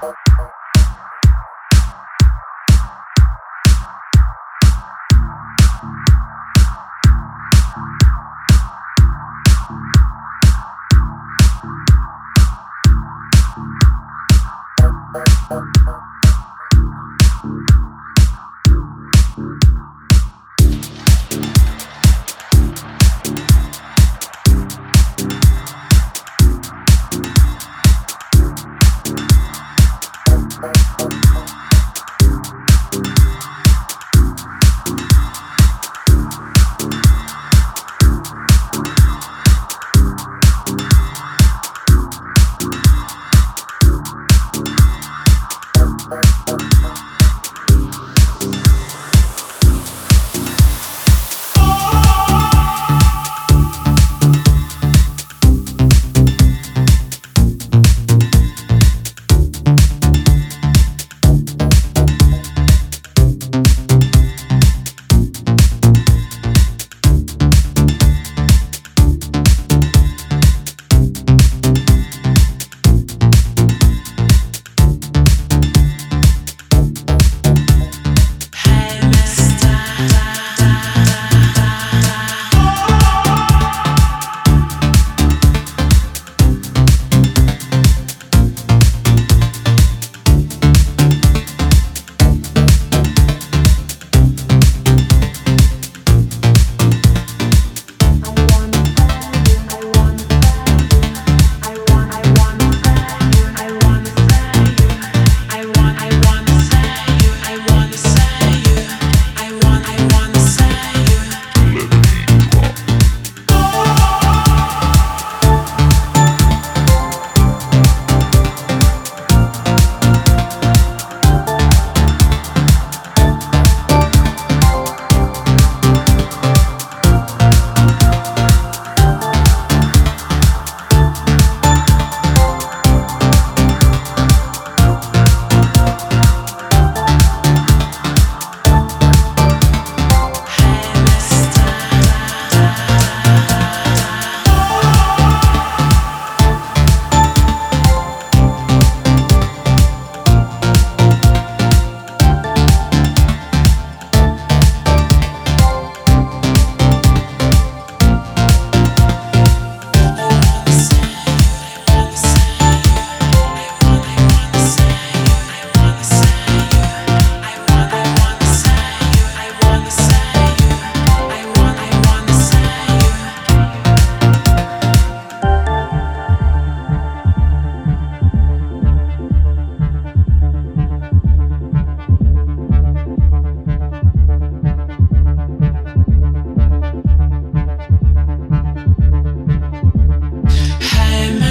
Bye.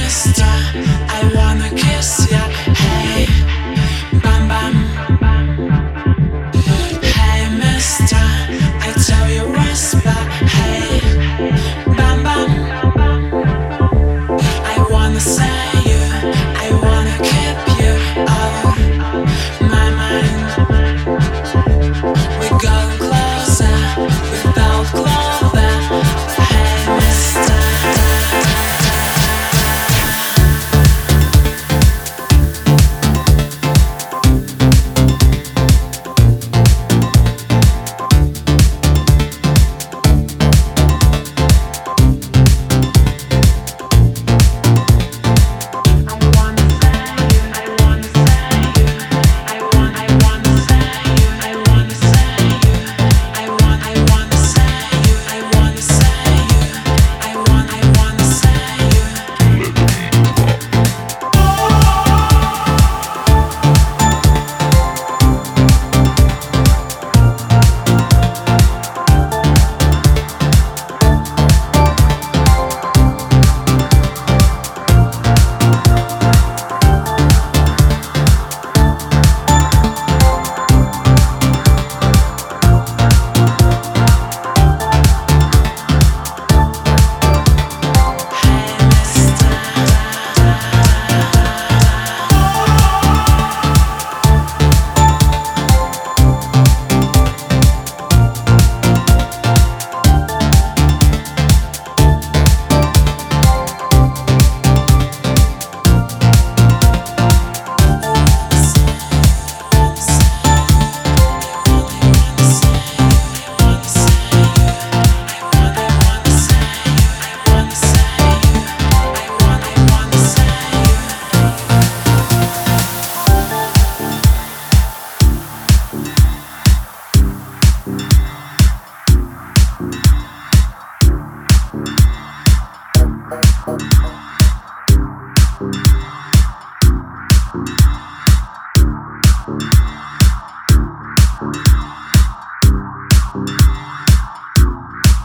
star. I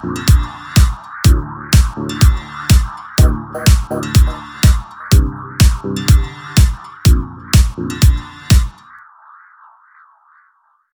Bye.